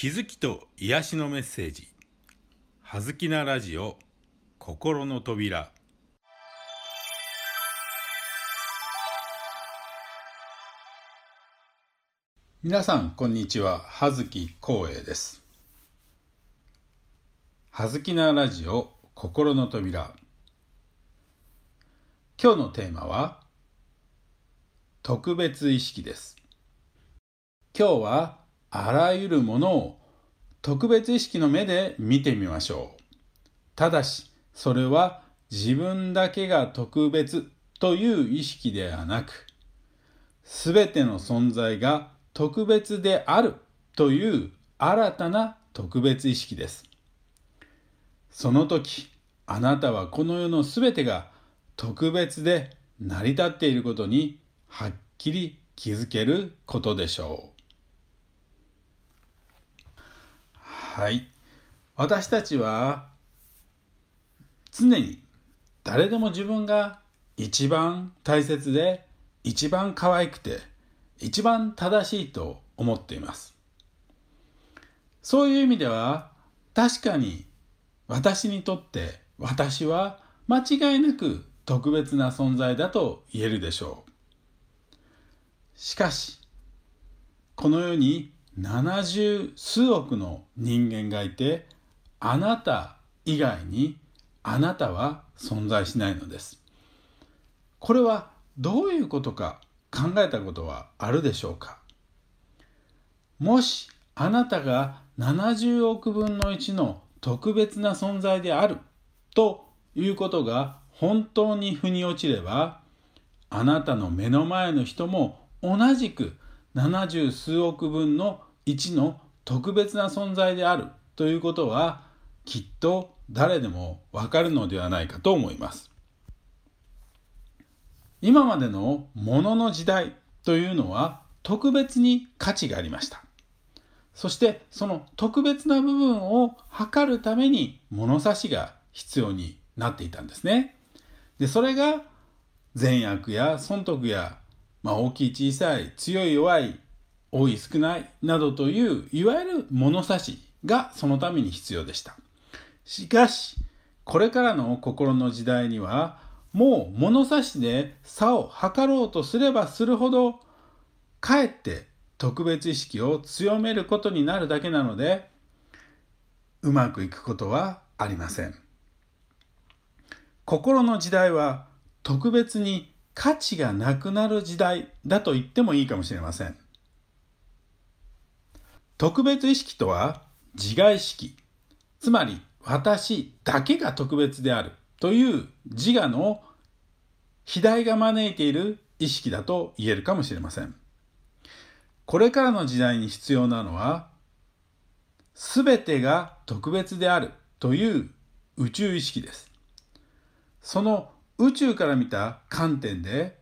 気づきと癒しのメッセージ「はずきなラジオ心の扉」皆さんこんにちは。葉月光栄です。はずきなラジオ心の扉。今日のテーマは特別意識です。今日はあらゆるものを特別意識の目で見てみましょう。ただし、それは自分だけが特別という意識ではなく、すべての存在が特別であるという新たな特別意識です。その時、あなたはこの世のすべてが特別で成り立っていることにはっきり気づけることでしょう。はい。私たちは常に誰でも自分が一番大切で一番可愛くて一番正しいと思っています。そういう意味では確かに私にとって私は間違いなく特別な存在だと言えるでしょう。しかしこの世に70数億の人間がいてあなた以外にあなたは存在しないのです。これはどういうことか考えたことはあるでしょうか？もしあなたが70億分の1の特別な存在であるということが本当に腑に落ちればあなたの目の前の人も同じく70数億分の1の特別な存在であるということはきっと誰でもわかるのではないかと思います。今までのものの時代というのは特別に価値がありました。そしてその特別な部分を測るために物差しが必要になっていたんですね。でそれが善悪や損得やまあ、大きい小さい強い弱い多い少ないなどといういわゆる物差しがそのために必要でした。しかしこれからの心の時代にはもう物差しで差を測ろうとすればするほどかえって特別意識を強めることになるだけなのでうまくいくことはありません。心の時代は特別に価値がなくなる時代だと言ってもいいかもしれません。特別意識とは自我意識、つまり私だけが特別であるという自我の肥大が招いている意識だと言えるかもしれません。これからの時代に必要なのは、すべてが特別であるという宇宙意識です。その宇宙から見た観点で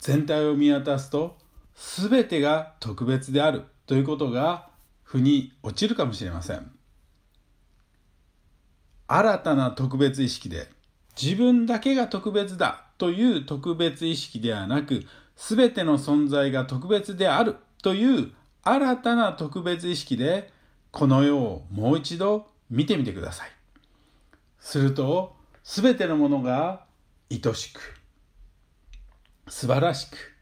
全体を見渡すと全てが特別であるということが腑に落ちるかもしれません。新たな特別意識で自分だけが特別だという特別意識ではなく全ての存在が特別であるという新たな特別意識でこの世をもう一度見てみてください。するとすべてのものが愛しく素晴らしく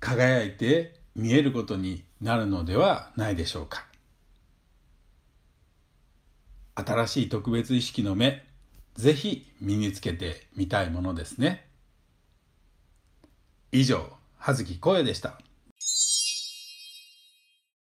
輝いて見えることになるのではないでしょうか。新しい特別意識の目ぜひ身につけてみたいものですね。以上葉月光也でした。